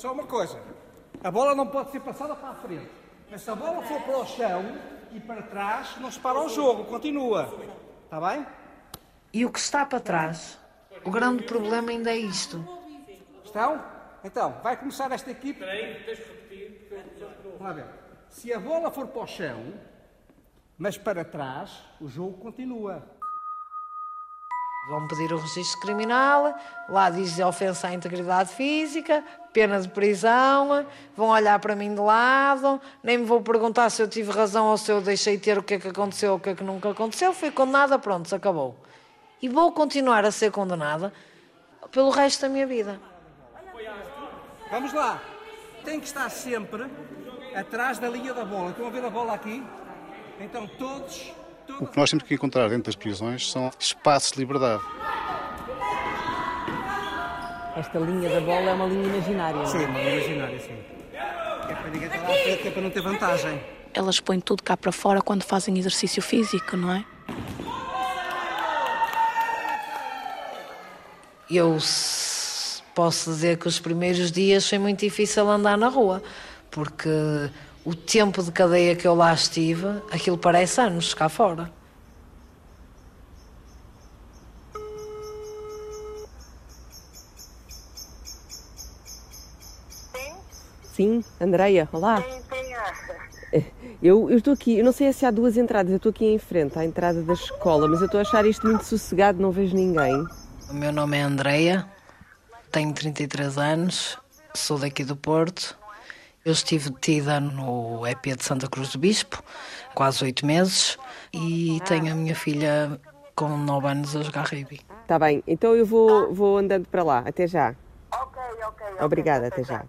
Só uma coisa. A bola não pode ser passada para a frente. Mas se a bola for para o chão e para trás, não se para o jogo, continua. Está bem? E o que está para trás? O grande problema ainda é isto. Estão? Então, vai começar esta equipe. Espera aí, tens que repetir. Vamos lá ver. Se a bola for para o chão, mas para trás, o jogo continua. Vão pedir o registro criminal, lá diz ofensa à integridade física, pena de prisão, vão olhar para mim de lado, nem me vou perguntar se eu tive razão ou se eu deixei ter o que é que aconteceu ou o que é que nunca aconteceu. Fui condenada, pronto, se acabou. E vou continuar a ser condenada pelo resto da minha vida. Vamos lá. Tem que estar sempre atrás da linha da bola. Estão a ver a bola aqui? Então todos o que nós temos que encontrar dentro das prisões são espaços de liberdade. Esta linha da bola é uma linha imaginária. Sim, uma linha imaginária, sim. É para ninguém estar à frente, é para não ter vantagem. Elas põem tudo cá para fora quando fazem exercício físico, não é? Eu posso dizer que os primeiros dias foi muito difícil andar na rua, porque o tempo de cadeia que eu lá estive, aquilo parece anos cá fora. Sim, Andreia, olá. Eu, eu estou aqui, eu não sei se há duas entradas, eu estou aqui em frente, à entrada da escola, mas eu estou a achar isto muito sossegado, não vejo ninguém. O meu nome é Andreia, tenho 33 anos, sou daqui do Porto eu estive detida no EP de Santa Cruz do Bispo, quase oito meses, e tenho a minha filha com nove anos a jogar rugby. Está bem, então eu vou, vou andando para lá. Até já. Ok, ok. Obrigada, até já.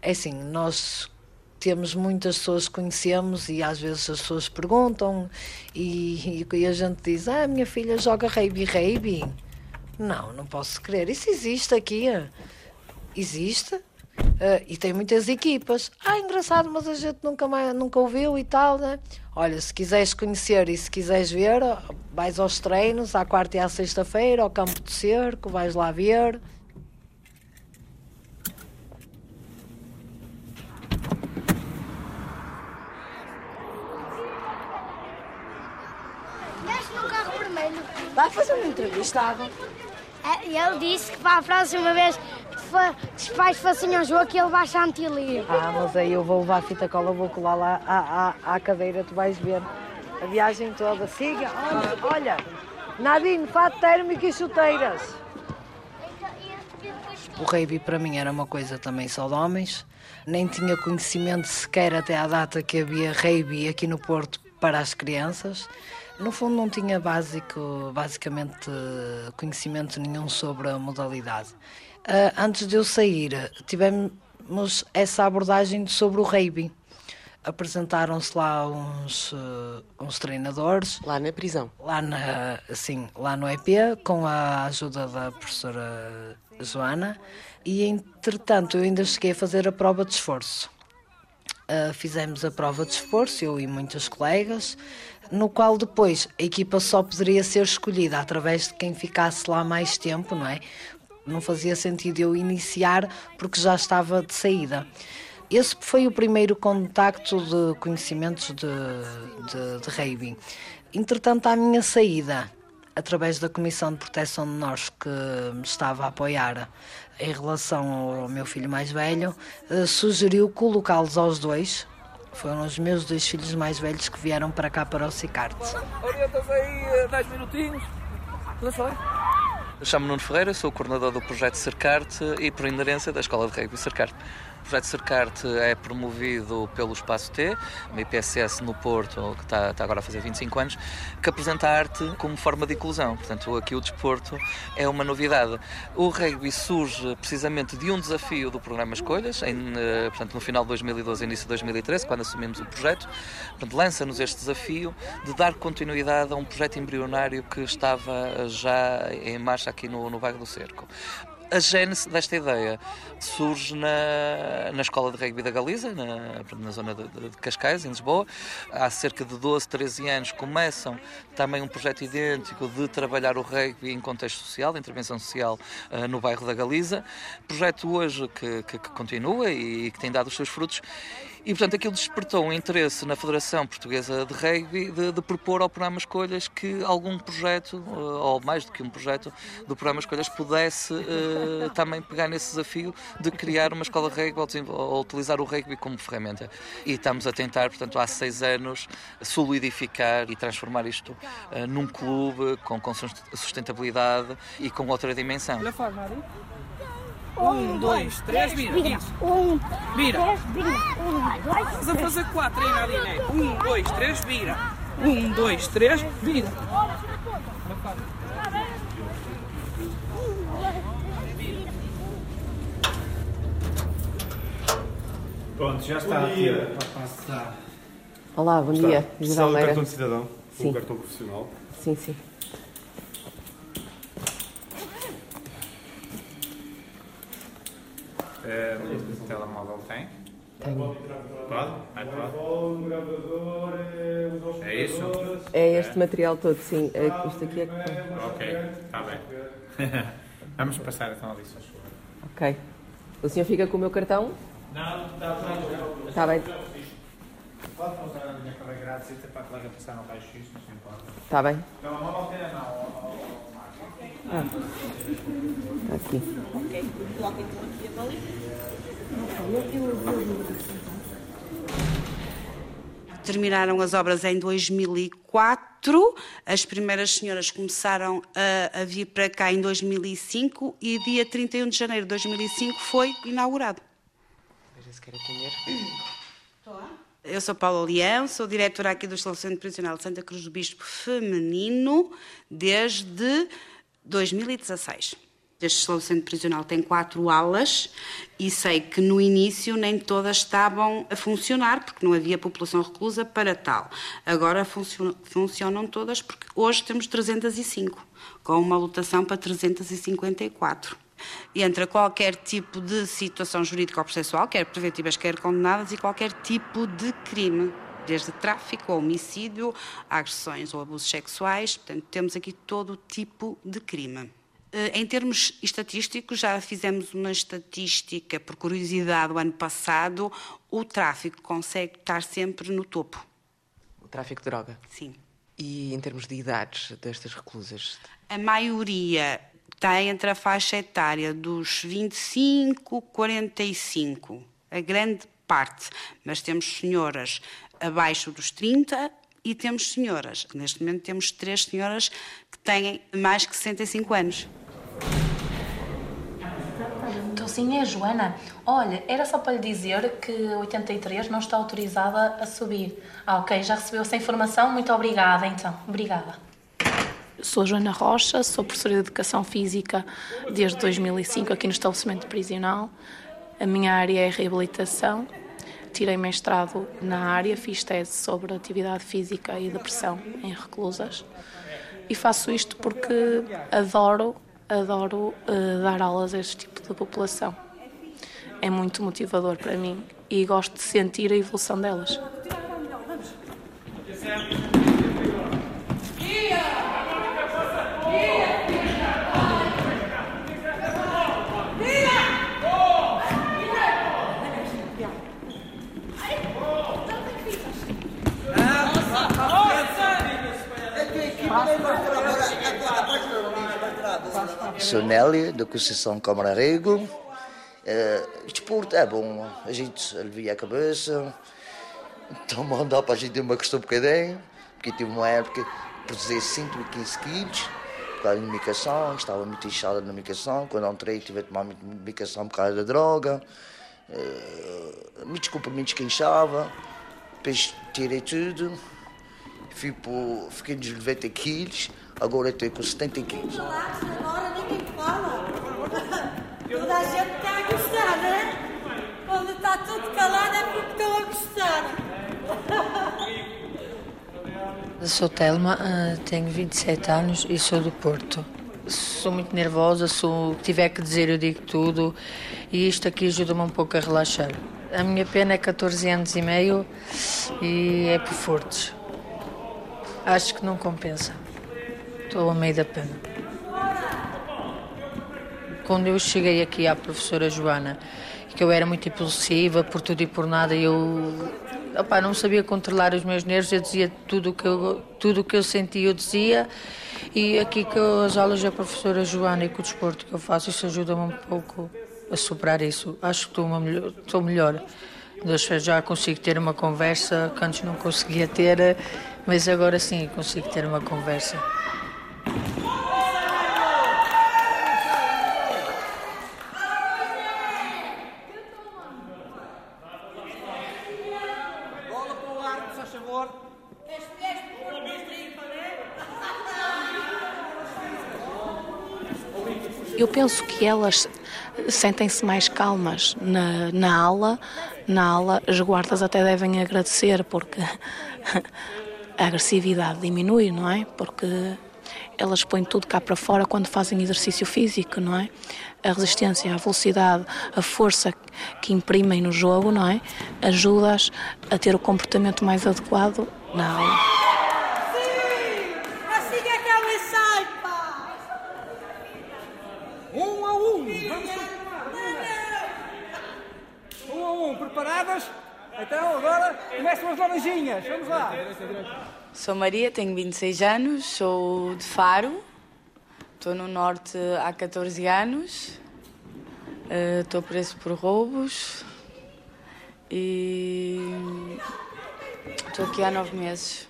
É assim, nós temos muitas pessoas que conhecemos e às vezes as pessoas perguntam e, e a gente diz, ah, minha filha joga rugby, rugby. Não, não posso crer. Isso existe aqui. Existe. Uh, e tem muitas equipas. Ah, engraçado, mas a gente nunca, mais, nunca ouviu e tal, né? Olha, se quiseres conhecer e se quiseres ver, vais aos treinos, à quarta e à sexta-feira, ao campo de cerco, vais lá ver. Desce no carro vermelho. Vai fazer uma entrevista, é, ele disse que para a próxima vez que os pais fossem ao jogo que ele baixa a antilia. Ah, mas aí eu vou levar a fita cola, vou colar lá à, à, à cadeira, tu vais ver a viagem toda. Siga, olha, olha, Nadine, fato térmico e chuteiras. O rugby para mim era uma coisa também só de homens. Nem tinha conhecimento sequer até à data que havia rugby aqui no Porto para as crianças. No fundo não tinha básico, basicamente conhecimento nenhum sobre a modalidade. Uh, antes de eu sair, tivemos essa abordagem sobre o rugby. Apresentaram-se lá uns, uh, uns treinadores. Lá na prisão? Lá, na, sim, lá no EP, com a ajuda da professora Joana. E, entretanto, eu ainda cheguei a fazer a prova de esforço. Uh, fizemos a prova de esforço, eu e muitos colegas, no qual depois a equipa só poderia ser escolhida através de quem ficasse lá mais tempo, não é? não fazia sentido eu iniciar porque já estava de saída. Esse foi o primeiro contacto de conhecimentos de, de, de rugby. Entretanto, à minha saída, através da Comissão de Proteção de Nós que me estava a apoiar em relação ao meu filho mais velho, eh, sugeriu colocá-los aos dois. Foram os meus dois filhos mais velhos que vieram para cá para o Cicarte. Orientas aí 10 eh, minutinhos. Tudo Chamo-me Nuno Ferreira, sou o coordenador do projeto Cercarte e, por inerência, da Escola de Rugby Cercarte. Projeto Cercarte é promovido pelo Espaço T, uma IPSS no Porto, que está, está, agora a fazer 25 anos, que apresenta a arte como forma de inclusão. Portanto, aqui o desporto é uma novidade. O rugby surge precisamente de um desafio do programa Escolhas, em, eh, portanto, no final de 2012 início de 2013, quando assumimos o projeto. lança-nos este desafio de dar continuidade a um projeto embrionário que estava já em marcha aqui no, no Bairro do Cerco a gênese desta ideia surge na, na Escola de Rugby da Galiza, na, na zona de, de, Cascais, em Lisboa. Há cerca de 12, 13 anos começam também um projeto idêntico de trabalhar o rugby em contexto social, de intervenção social uh, no bairro da Galiza. Projeto hoje que, que, que continua e que tem dado os seus frutos e, portanto, aquilo despertou um interesse na Federação Portuguesa de Rugby de, de propor ao programa Escolhas que algum projeto, eh, ou mais do que um projeto, do programa Escolhas pudesse uh, também pegar nesse desafio de criar uma escola de rugby ou, ou, utilizar o rugby como ferramenta. E estamos a tentar, portanto, há seis anos, solidificar e transformar isto uh, num clube com, com sustentabilidade e com outra dimensão. Um, dois, três, vira. vira. Um, vira. Três, vira. Um, dois, Estás a fazer quatro aí, Nadine. Um, dois, três, vira. Um, dois, três, vira. Pronto, já está bom dia. para passar. Olá, bom está. dia. Geral o cartão de cidadão, sim. o cartão profissional. Sim, sim. É, o telemóvel tem? Tem. Pode? É isso? É este é. material todo, sim. É, isto aqui é que Ok, está bem. Vamos passar então ali, se Ok. O senhor fica com o meu cartão? Não, está bem. Está bem. Pode usar a minha colega grátis para a colega passar no raio-x, não se importa. Está bem. Telemóvel tem não, ah. Aqui. Ok, coloca então aqui a. Terminaram as obras em 2004, as primeiras senhoras começaram a, a, vir para cá em 2005 e dia 31 de janeiro de 2005 foi inaugurado. Eu sou Paula Leão, sou diretora aqui do Estabelecimento Prisional de Santa Cruz do Bispo Feminino desde 2016. Este estabelecimento prisional tem quatro alas e sei que no início nem todas estavam a funcionar porque não havia população reclusa para tal. Agora funcionam todas porque hoje temos 305, com uma lotação para 354. E entra qualquer tipo de situação jurídica ou processual, quer preventivas, quer condenadas, e qualquer tipo de crime desde tráfico, homicídio, agressões ou abusos sexuais. Portanto, temos aqui todo tipo de crime. Eh, em termos estatísticos, já fizemos uma estatística, por curiosidade, o ano passado, o tráfico consegue estar sempre no topo. O tráfico de droga? Sim. E em termos de idades destas reclusas? A maioria está entre a faixa etária dos 25, 45, a grande parte, mas temos senhoras abaixo dos 30 e temos senhoras. Neste momento temos três senhoras que têm mais que 65 anos. Então sim, é Joana. Olha, era só para lhe dizer que 83 não está autorizada a subir. Ah, ok, já recebeu essa informação? Muito obrigada, então. Obrigada. Sou Joana Rocha, sou professora de Educação Física desde 2005 aqui no estabelecimento prisional. A minha área é reabilitação. Tirei mestrado na área, fiz tese sobre atividade física e depressão em reclusas. E faço isto porque adoro adoro uh, dar aulas a este tipo de população. É muito motivador para mim e gosto de sentir a evolução delas. Sou Nélia, da Conceição Camararego. É, desporto é bom, a gente alivia a cabeça, então mandar para a gente uma questão um bocadinho, porque tive uma época pesei 115 quilos por causa da medicação, estava muito inchada na medicação, quando entrei tive a tomar medicação por causa da droga, uh, muitos comprimidos que inchava, depois tirei tudo, fui por, fiquei nos 90 quilos, agora estou com 70 quilos. Agora ninguém fala. Toda a gente está a gostar, né? Quando está tudo calado é porque estão a gostar. Eu sou Telma, eh, tenho 27 anos e sou do Porto. sou muito nervosa, sou, tiver que dizer eu digo tudo e isto aqui ajuda-me um pouco a relaxar. A minha pena é 14 anos e meio e é por furtos. Acho que não compensa. Estou a meio da pena. Quando eu cheguei aqui à professora Joana, que eu era muito impulsiva por tudo e por nada, eu opa, não sabia controlar os meus nervos, eu dizia tudo que eu, tudo que eu sentia, eu dizia. E aqui com as aulas da professora Joana e com o desporto que eu faço, isso ajuda-me um pouco a superar isso. Acho que estou, uma estou melhor. Já consigo ter uma conversa que antes não conseguia ter, mas agora sim consigo ter uma conversa. Eu penso que elas sentem-se mais calmas na, na aula. Na aula, as guardas até devem agradecer porque a agressividade diminui, não é? Porque elas põem tudo cá para fora quando fazem exercício físico, não é? A resistência, a velocidade, a força que imprimem no jogo, não é? Ajuda-as a ter o comportamento mais adequado na aula. preparadas? Então agora começam as laranjinhas. Vamos lá. Sou Maria, tenho 26 anos, sou de Faro. Estou no Norte há 14 anos. Eh, estou preso por roubos. E estou aqui há nove meses.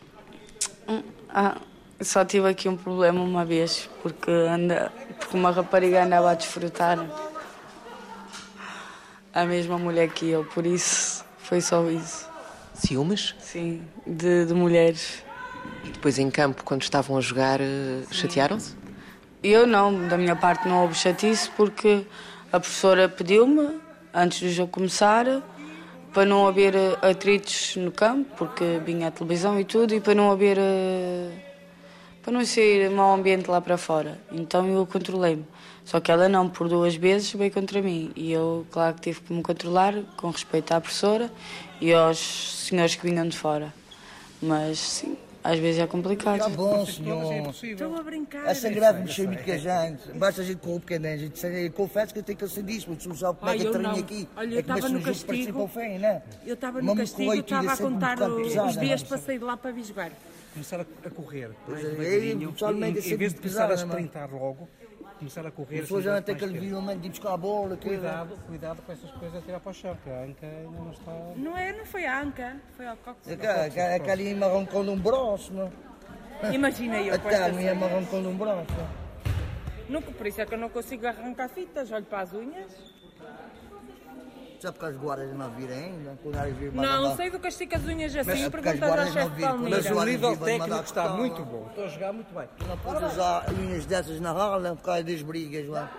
Hum, ah, só tive aqui um problema uma vez, porque, anda, porque uma rapariga andava a desfrutar a mesma mulher que eu, por isso foi só isso. Ciúmes? Sim, de, de mulheres. E depois em campo, quando estavam a jogar, eh, chatearam-se? Eu não, da minha parte não houve chatice porque a professora pediu-me, antes do jogo começar, para não haver eh, atritos no campo, porque vinha a televisão e tudo, e para não haver. Eh, para não ser mau ambiente lá para fora. Então eu controlei-me. Só que ela não, por duas vezes veio contra mim. E eu, claro que tive que me controlar, com respeito à professora e aos senhores que vinham de fora. Mas, sim, às vezes é complicado. Está bom, senhor. Estou a brincar. É sagrado mexer muito com a gente. Basta a gente com o pequeno. A gente eu confesso que eu tenho que ser disso, mas tu sabe como é que eu tenho aqui. Olha, eu estava no castigo. Eu estava no castigo, estava a contar os dias que passei de lá para Visgueiro. Começar a correr. Pois é, em vez de começar a sprintar logo, começar a correr. A pessoa já tem que lhe vir um de buscar a bola. Cuidado, cuidado com essas coisas a tirar para o chão, que a anca ainda não está. Não é, não foi a anca, foi ao. É aquela me arrancou um braço, não? Imagina eu. Até me arrancou um braço. Nunca, por isso é que eu não consigo arrancar fitas, olho para as unhas. Só porque as guardas não viram ainda? Quando elas viram, não, sei do castigo as unhas assim, mas, perguntas ao chefe de Palmeiras. Mas o nível técnico está muito bom, estou a jogar muito bem. Não podes usar unhas dessas na rala por causa das brigas lá.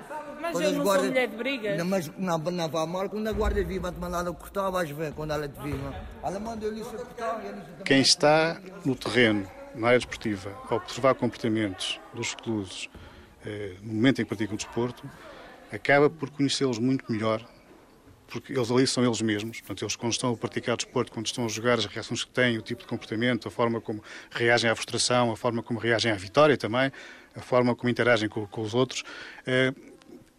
Mas quando eu não guardas... sou mulher de brigas. Não, mas não, não vai mal, quando a guarda vir, vai-te mandar a cortar, vais ver quando ela te vir. Ela manda eu lixo a cortar Quem está no terreno, na área desportiva, a observar comportamentos dos reclusos eh, no momento em que praticam o desporto, acaba por conhecê-los muito melhor porque eles ali são eles mesmos. Portanto, eles quando estão a praticar desporto, quando estão a jogar, as reações que têm, o tipo de comportamento, a forma como reagem à frustração, a forma como reagem à vitória também, a forma como interagem com, com os outros, é,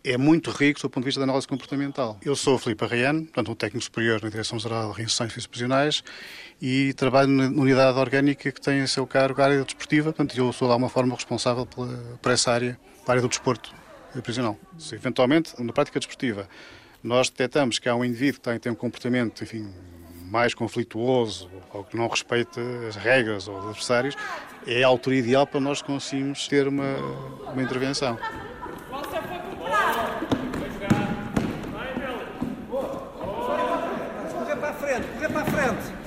é, muito rico do ponto de vista da análise comportamental. Eu sou o Filipe Arraiano, portanto, um técnico superior na Direção-Geral de Reinserções Institucionais e trabalho na unidade orgânica que tem a seu cargo a área desportiva, portanto, eu sou de alguma forma responsável pela, por essa área, pela área do desporto prisional. Se eventualmente, na prática desportiva, nós detectamos que há um indivíduo que tem, tem um comportamento, enfim, mais conflituoso ou que não respeita as regras ou os adversários, é a altura ideal para nós conseguirmos ter uma, uma intervenção. Correr para a frente, correr para a frente.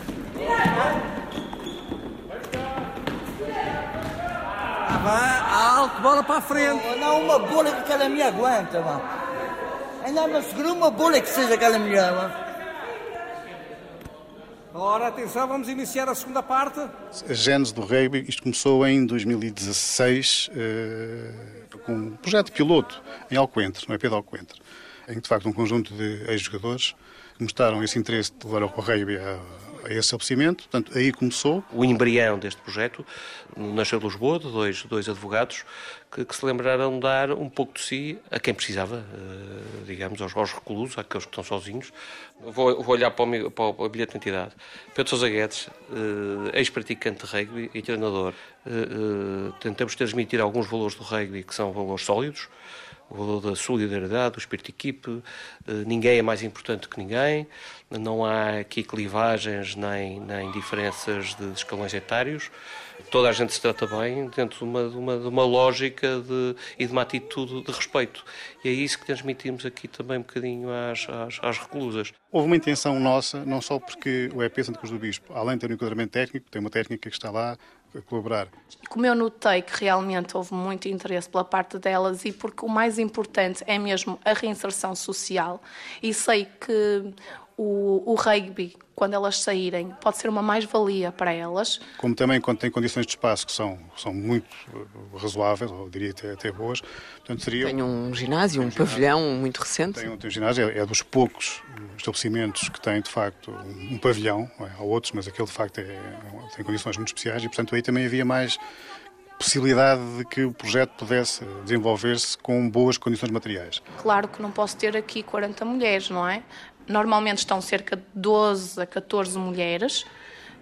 Vai, alto, bola para a frente. Não, uma bola que aquela me aguenta, mano. Ainda me segura uma bola que seja aquela mulher, mano. Ora, atenção, vamos iniciar a segunda parte. A gênese do rugby, isto começou em 2016 eh, com um projeto piloto em Alcoentre, no EP de Alcoentre, em que de facto um conjunto de ex-jogadores mostraram esse interesse de levar o rugby a, a esse estabelecimento. Portanto, aí começou. O embrião deste projeto nasceu de Lisboa, de dois, dois advogados que, que, se lembraram de dar um pouco de si a quem precisava, uh, digamos, aos, aos reclusos, àqueles que estão sozinhos. Vou, vou olhar para o, para o bilhete de identidade. Pedro Sousa Guedes, uh, ex-praticante de rugby e treinador. Uh, tentamos transmitir alguns valores do rugby que são valores sólidos, o da solidariedade, do espírito de equipe, ninguém é mais importante que ninguém, não há aqui clivagens nem, nem diferenças de escalões etários, toda a gente se trata bem dentro de uma, de uma, de uma lógica de, e de uma atitude de respeito. E é isso que transmitimos aqui também um bocadinho às, às, às reclusas. Houve uma intenção nossa, não só porque o EP Santa Cruz do Bispo, além de ter um enquadramento técnico, tem uma técnica que está lá a colaborar. Como eu notei que realmente houve muito interesse pela parte delas e porque o mais importante é mesmo a reinserção social e sei que o, o rugby, quando elas saírem, pode ser uma mais-valia para elas. Como também quando tem condições de espaço que são, são muito uh, razoáveis, ou diria até, até boas, portanto seria... Tem um ginásio, um, um pavilhão ginásio, muito recente. Tem um, tem um ginásio, é, é, dos poucos estabelecimentos que tem de facto um, um pavilhão, é? há outros, mas aquele de facto é, tem condições muito especiais e portanto aí também havia mais possibilidade de que o projeto pudesse desenvolver-se com boas condições materiais. Claro que não posso ter aqui 40 mulheres, não é? Normalmente estão cerca de 12 a 14 mulheres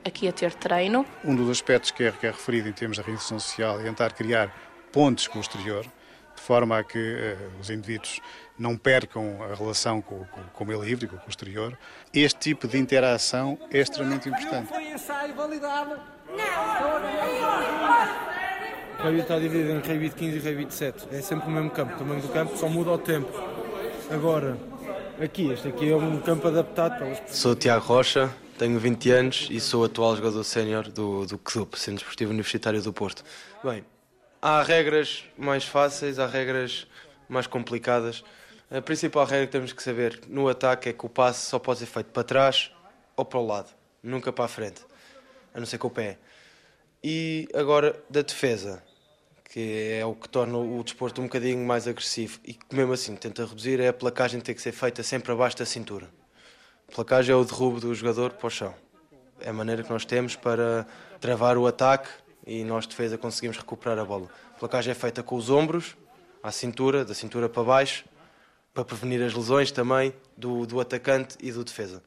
aqui a ter treino. Um dos aspectos que é, que é referido em termos da reinserção social é tentar criar pontes com o exterior, de forma a que uh, os indivíduos não percam a relação com, com, com o meio livre, com o exterior. Este tipo de interação é extremamente importante. Foi ensaio validado. O rugby está dividido em rugby de 15 e rugby de 7. É sempre o mesmo campo. O tamanho do campo só muda o tempo. Agora, aqui, este aqui é um campo adaptado para elas. Sou Tiago Rocha, tenho 20 anos e sou atual jogador sénior do, do CDUP, Centro Desportivo Universitário do Porto. Bem, há regras mais fáceis, há regras mais complicadas. A principal regra que temos que saber no ataque é que o passe só pode ser feito para trás ou para o lado, nunca para a frente, a não ser com o pé. E agora da defesa que é o que torna o desporto um bocadinho mais agressivo e que mesmo assim tenta reduzir é a placagem ter que ser feita sempre abaixo da cintura. A placagem é o derrubo do jogador para o chão. É a maneira que nós temos para travar o ataque e nós defesa conseguimos recuperar a bola. A placagem é feita com os ombros à cintura, da cintura para baixo, para prevenir as lesões também do, do atacante e do defesa.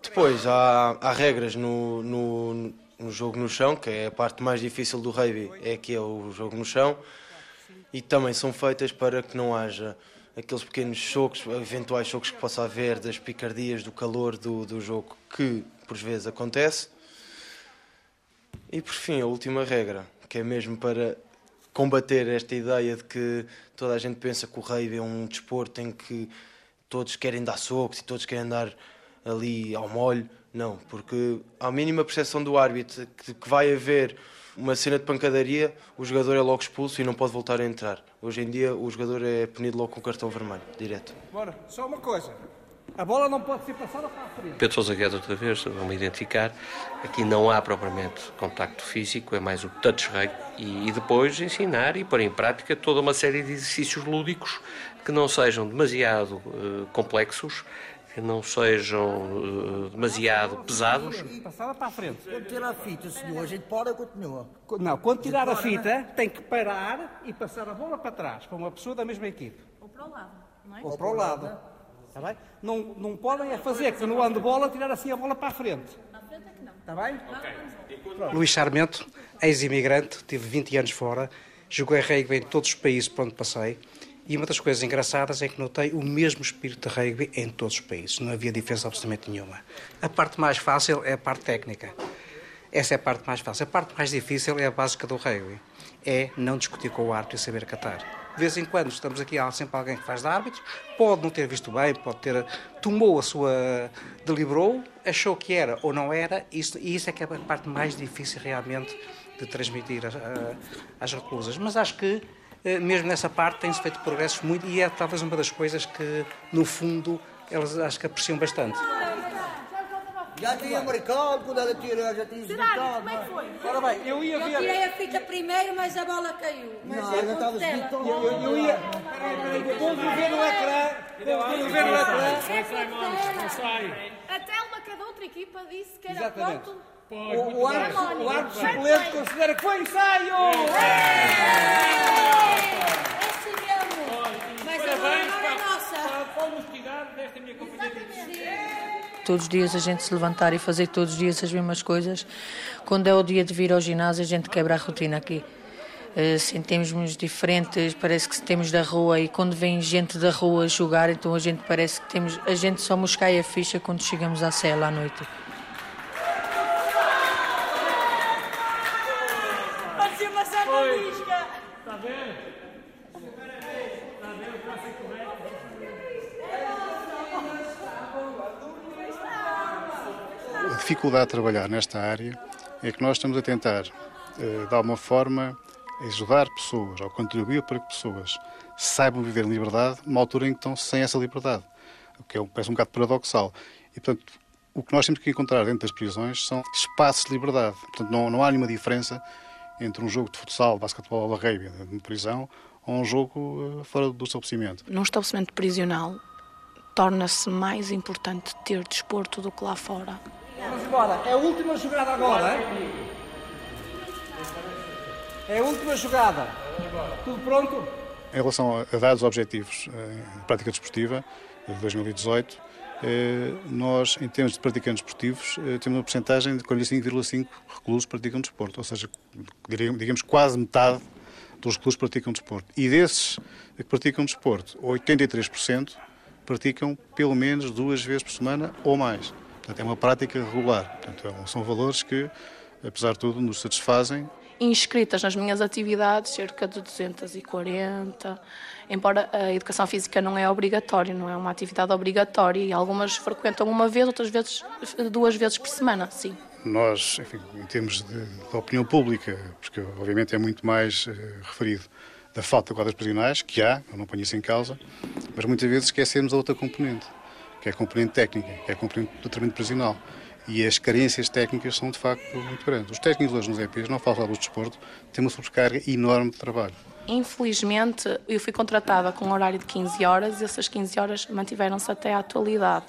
Depois há, há regras no, no, no jogo no chão, que é a parte mais difícil do rugby, é que é o jogo no chão, e também são feitas para que não haja aqueles pequenos choques, eventuais choques que possa haver, das picardias, do calor do, do jogo, que por vezes acontece. E por fim, a última regra, que é mesmo para combater esta ideia de que toda a gente pensa que o rugby é um desporto em que todos querem dar socos e todos querem dar ali ao molho. Não, porque à mínima percepção do árbitro que, que vai haver uma cena de pancadaria, o jogador é logo expulso e não pode voltar a entrar. Hoje em dia o jogador é punido logo com cartão vermelho, direto. Bora, só uma coisa. A bola não pode ser passada para a frente. Pedro Sousa Guedes, outra vez, vamos identificar. Aqui não há propriamente contacto físico, é mais o touch rugby. E, e depois ensinar e pôr em prática toda uma série de exercícios lúdicos que não sejam demasiado uh, complexos que não sejam uh, demasiado pesados. Passada para a frente. Quando tirar a fita, senhor, a gente para ou continua? Não, quando tirar a fita, tem que parar e passar a bola para trás, para uma pessoa da mesma equipe. Ou para o lado, não é? Ou para o lado. Está bem? Não, não podem é fazer que no ano de bola tirar assim a bola para a frente. Na frente é que não. Está bem? Okay. Luís Sarmento, ex-imigrante, tive 20 anos fora, joguei rugby em todos os países por onde passei e uma das coisas engraçadas é que notei o mesmo espírito de rugby em todos os países. Não havia diferença absolutamente nenhuma. A parte mais fácil é a parte técnica. Essa é a parte mais fácil. A parte mais difícil é a básica do rugby. É não discutir com o árbitro e saber catar. De vez em quando estamos aqui, há sempre alguém que faz de árbitro, pode não ter visto bem, pode ter. tomou a sua. deliberou, achou que era ou não era, isso, e isso é que é a parte mais difícil realmente de transmitir às reclusas. Mas acho que eh, mesmo nessa parte tem-se feito progressos muito e é talvez uma das coisas que, no fundo, elas acho que apreciam bastante. Já tinha marcado, quando ela tirou, já tinha Será? Como é que foi? Ora bem, eu ia Eu ver. tirei a fita primeiro, mas a bola caiu. Mas Não, ainda estava escrito. Eu, eu, eu ia. A ver no ecrã. Estou a ver no ecrã. É ponto Não sai. A Telma, que é da outra equipa, disse que era Exatamente. ponto. O, o árbitro, o árbitro suplente considera que foi ensaio! É é. Todos os dias a gente se levantar e fazer todos os dias as mesmas coisas. Quando é o dia de vir ao ginásio, a gente quebra a rotina aqui. Eh, Sentimos-nos diferentes, parece que temos da rua e quando vem gente da rua jogar, então a gente parece que temos. A gente só nos cai a ficha quando chegamos à cela à noite. Parecia uma sanduísca. Está vendo? Está vendo? Ser correto. A dificuldade de trabalhar nesta área é que nós estamos a tentar, eh, de alguma forma, ajudar pessoas ou contribuir para que pessoas saibam viver em liberdade numa altura em que estão sem essa liberdade, o que é, um- parece um bocado paradoxal. E, portanto, o que nós temos que encontrar dentro das prisões são espaços de liberdade. Portanto, não, não há nenhuma diferença entre um jogo de futsal, basquetebol ou rugby de prisão ou um jogo eh, fora do estabelecimento. Num estabelecimento prisional, torna-se mais importante ter desporto do que lá fora. Vamos embora. É a última jogada agora. É a última jogada. Tudo pronto? Em relação a dados objetivos eh, em prática desportiva de 2018, eh, nós, em termos de praticantes desportivos, eh, temos uma porcentagem de 45,5 reclusos que praticam desporto, ou seja, digamos quase metade dos reclusos praticam desporto. E desses que praticam desporto, 83% praticam pelo menos duas vezes por semana ou mais. Portanto, é uma prática regular. Portanto, é- são valores que, apesar de tudo, nos satisfazem Inscritas nas minhas atividades, cerca de 240, embora a educação física não é obrigatória, não é uma atividade obrigatória, e algumas frequentam uma vez, outras vezes duas vezes por semana, sim. Nós, enfim, em termos de, de opinião pública, porque obviamente é muito mais eh, referido da falta de quadras prisionais, que há, eu não ponho isso em causa, mas muitas vezes esquecemos a outra componente, que é a componente técnica, que é a componente do tratamento prisional. E as carências técnicas são de facto muito grandes. Os técnicos hoje nos EPs, não falo só do desporto, têm uma sobrecarga enorme de trabalho. Infelizmente, eu fui contratada com um horário de 15 horas e essas 15 horas mantiveram-se até à atualidade.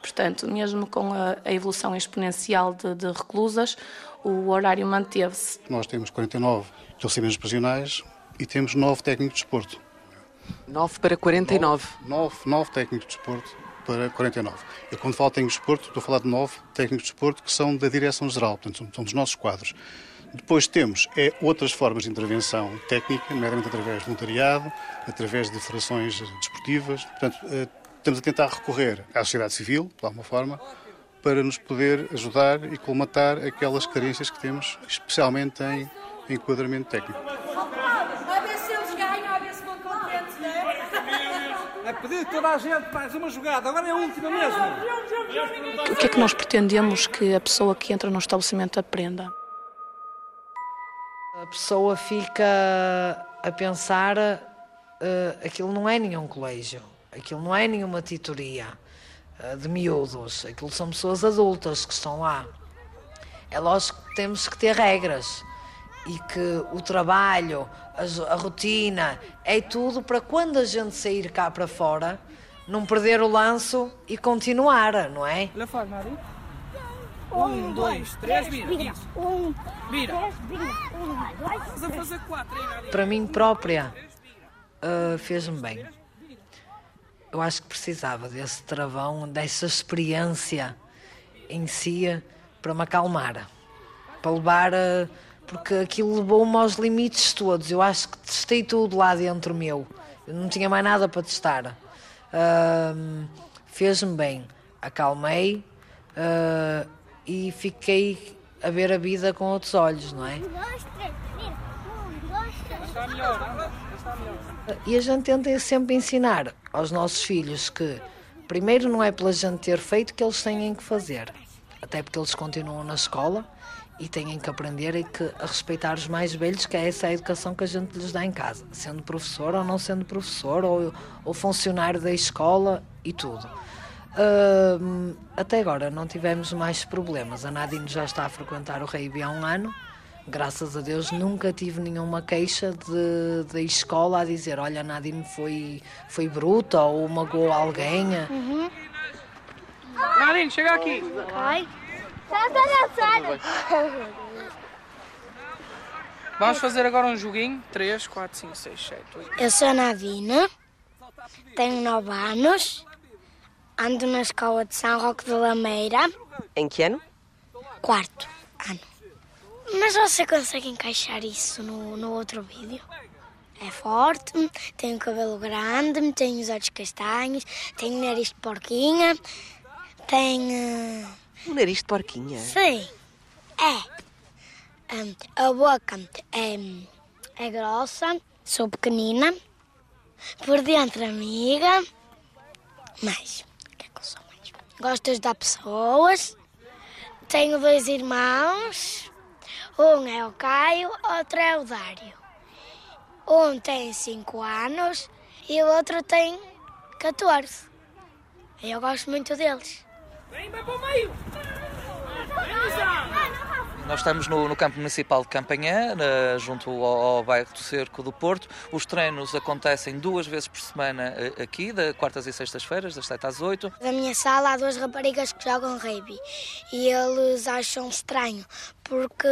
Portanto, mesmo com a, a evolução exponencial de, de reclusas, o horário manteve-se. Nós temos 49 estabelecimentos prisionais e temos 9 técnicos de desporto. 9 para 49. 9, 9 técnicos de desporto para 49. Eu, quando falo técnicos de desporto, estou a falar de 9 técnicos de desporto que são da Direção-Geral, portanto, são, são dos nossos quadros. Depois temos é, outras formas de intervenção técnica, nomeadamente através de voluntariado, através de federações desportivas. Portanto, eh, estamos a tentar recorrer à sociedade civil, de alguma forma, para nos poder ajudar e colmatar aquelas carências que temos, especialmente em enquadramento técnico. A ver se eles ganham, a ver se vão contentes, não é? A pedir de toda a gente mais uma jogada. Agora é a última mesmo. O que é que nós pretendemos que a pessoa que entra no estabelecimento aprenda? A pessoa fica a pensar, eh, aquilo não é nenhum colégio, aquilo não é nenhuma titoria eh, de miúdos, aquilo são pessoas adultas que estão lá. É lógico que temos que ter regras e que o trabalho, a, a rotina, é tudo para quando a gente sair cá para fora, não perder o lanço e continuar, não é? Olha a forma ali. Um, dois, três, vira. Um, Vira. Estás a fazer quatro para mim própria uh, fez-me bem. Eu acho que precisava desse travão, dessa experiência em si para me acalmar, para levar, uh, porque aquilo levou-me aos limites todos. Eu acho que testei tudo lá dentro meu, eu não tinha mais nada para testar. Uh, fez-me bem, acalmei uh, e fiquei a ver a vida com outros olhos, não é? dois, três, vira. Um, dois, três. Está melhor. Está melhor. E a gente tenta sempre ensinar aos nossos filhos que, primeiro, não é pela gente ter feito que eles têm que fazer, até porque eles continuam na escola e têm que aprender e que, a respeitar os mais velhos, que é essa a educação que a gente lhes dá em casa, sendo professor ou não sendo professor, ou, ou funcionário da escola e tudo. Uh, até agora não tivemos mais problemas. A Nadine já está a frequentar o Rei há um ano. Graças a Deus nunca tive nenhuma queixa de, de escola a dizer olha, a Nadine foi, foi bruta ou magoou alguém. Uhum. Nadine, chega aqui. Ai. Tá Vamos fazer agora um joguinho. 3, 4, 5, 6, 7, 8. Eu sou a Nadine, tenho 9 anos, ando na escola de São Roque de Lameira. Em que ano? Quarto ano. Mas você consegue encaixar isso no, no outro vídeo? É forte, tem o cabelo grande, tem os olhos castanhos, tem o nariz de porquinha, tem. Uh... Um nariz de porquinha? Sim, é. Um, a boca é, é grossa, sou pequenina, por dentro amiga, mas o que é que eu sou mais? Gosto de ajudar pessoas, tenho dois irmãos, um é o Caio, outro é o Dário. Um tem 5 anos e o outro tem 14. Eu gosto muito deles. Vem, vai para o meio! Nós estamos no, no, campo municipal de Campanhã, na, junto ao, ao, bairro do Cerco do Porto. Os treinos acontecem duas vezes por semana eh, aqui, de quartas e sextas-feiras, das 7 às 8. Na minha sala há duas raparigas que jogam rugby e eles acham estranho porque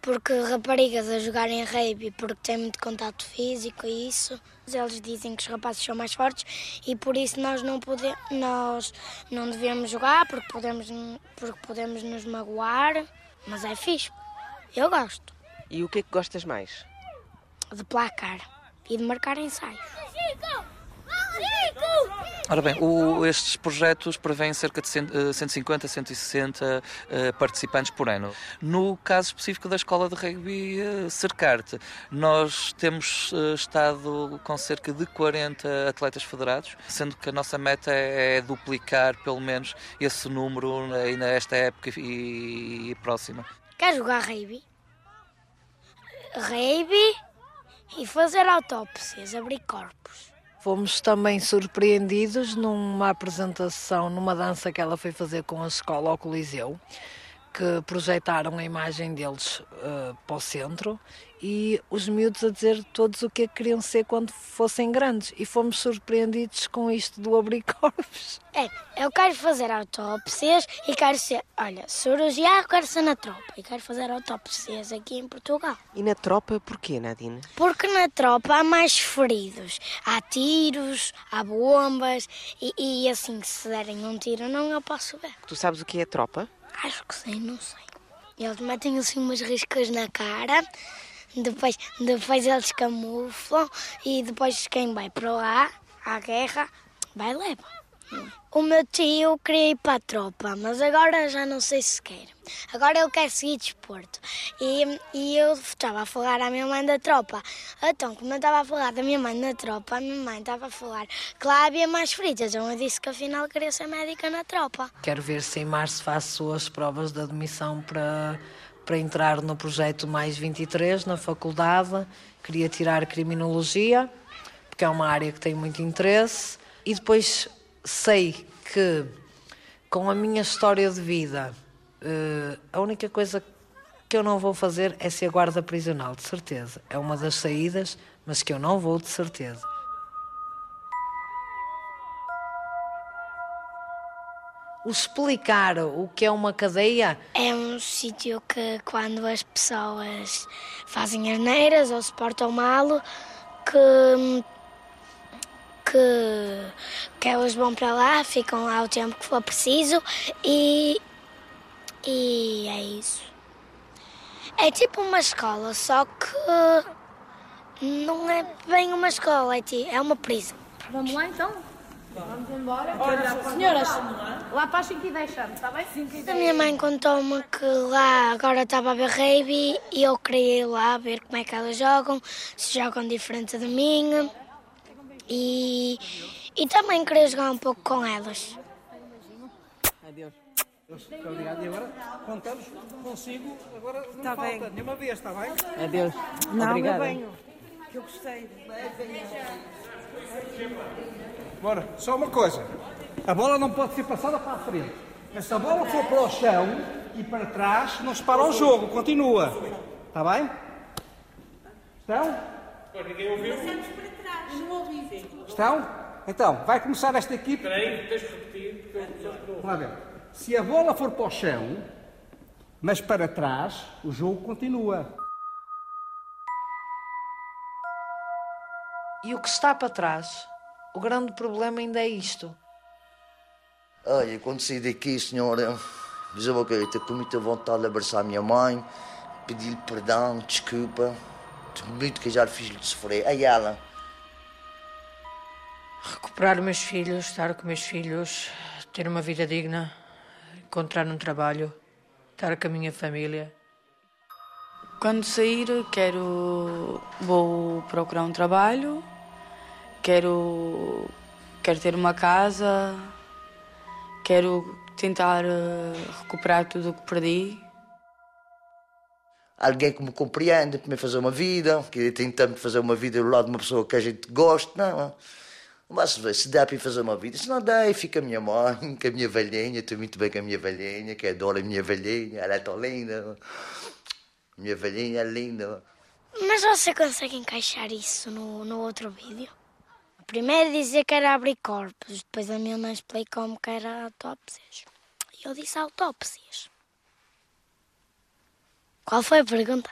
porque raparigas a jogarem rugby porque têm muito contato físico e isso. Eles dizem que os rapazes são mais fortes e por isso nós não podemos, nós não devemos jogar porque podemos, porque podemos nos magoar. Mas é fixe. Eu gosto. E o que é que gostas mais? De placar e de marcar ensaios. Ora bem, o, estes projetos prevêem cerca de 150, 160 uh, participantes por ano. No caso específico da Escola de Rugby uh, Cercarte, nós temos uh, estado com cerca de 40 atletas federados, sendo que a nossa meta é, é duplicar pelo menos esse número ainda esta época e, e próxima. Quer jogar rugby? Rugby e fazer autópsias, abrir corpos. Fomos também surpreendidos numa apresentação, numa dança que ela foi fazer com a escola ao Coliseu, que projetaram a imagem deles uh, para o centro e os miúdos a dizer todos o que é que queriam ser quando fossem grandes. E fomos surpreendidos com isto do abrir corpos. É, eu quero fazer autópsias e quero ser, olha, cirurgião, quero ser na tropa e quero fazer autópsias aqui em Portugal. E na tropa porquê, Nadine? Porque na tropa há mais feridos. Há tiros, há bombas e, e assim, se derem um tiro, não eu posso ver. Tu sabes o que é tropa? Acho que sei, não sei. Eles metem assim umas riscas na cara depois, depois eles camuflam e depois quem vai para lá, à guerra, vai leva. O meu tio queria ir para a tropa, mas agora já não sei se quer. Agora ele quer seguir desporto. E, e eu estava a falar à minha mãe da tropa. Então, como eu estava a falar da minha mãe da tropa, a minha mãe estava a falar que lá havia mais fritas. Então eu disse que afinal queria ser médica na tropa. Quero ver se em março faço as provas de admissão para para entrar no projeto Mais 23 na faculdade. Queria tirar criminologia, porque é uma área que tem muito interesse. E depois sei que, com a minha história de vida, eh, a única coisa que eu não vou fazer é ser guarda prisional, de certeza. É uma das saídas, mas que eu não vou, de certeza. o explicar o que é uma cadeia? É um sítio que quando as pessoas fazem asneiras ou se portam mal, que, que, que elas vão para lá, ficam lá o tempo que for preciso e, e é isso. É tipo uma escola, só que não é bem uma escola, é, é uma prisão. Vamos lá então? Vamos embora. Olha, senhoras, lá para as 5 e 10 está bem? A minha mãe contou-me que lá agora estava a ver rugby e eu queria ir lá ver como é que elas jogam, se jogam diferente de mim e, e também queria jogar um pouco com elas. Adeus. Obrigado. E agora contamos consigo, agora não tá falta bem. nenhuma vez, está bem? Adeus. Não, Obrigado. eu venho, que eu gostei. Bora, só uma coisa. A bola não pode ser passada para a frente. Mas se a bola for para o chão e para trás, não se para o jogo, continua. Está bem? Estão? Ninguém ouviu? Passamos para trás. Eu não ouvi. Estão? Então, vai começar esta equipe. Espera aí, tens de repetir. Vamos lá ver. Se a bola for para o chão, mas para trás, o jogo continua. E o que está para trás? O grande problema ainda é isto. Olha, quando saí daqui, senhora, coisa, estou com muita vontade de abraçar a minha mãe, pedir-lhe perdão, desculpa, de muito que eu já lhe fiz-lhe sofrer. A ela. Recuperar meus filhos, estar com meus filhos, ter uma vida digna, encontrar um trabalho, estar com a minha família. Quando sair, quero. vou procurar um trabalho, quero. quero ter uma casa, quero tentar eh, recuperar tudo o que perdi. Alguém que me compreenda, para me fazer uma vida, que tentamos fazer uma vida do lado de uma pessoa que a gente gosta, não. Mas se dá para fazer uma vida. Se não dá, fica a minha mãe, com a minha velhinha. Estou muito bem com a minha velhinha, que adoro a minha velhinha. Ela é tão linda. Minha velhinha é linda. Mas você consegue encaixar isso no, no outro vídeo? Primeiro dizia que era abrir corpos, depois a minha mãe explicou-me que era autópsias. E eu disse autópsias. Qual foi a pergunta?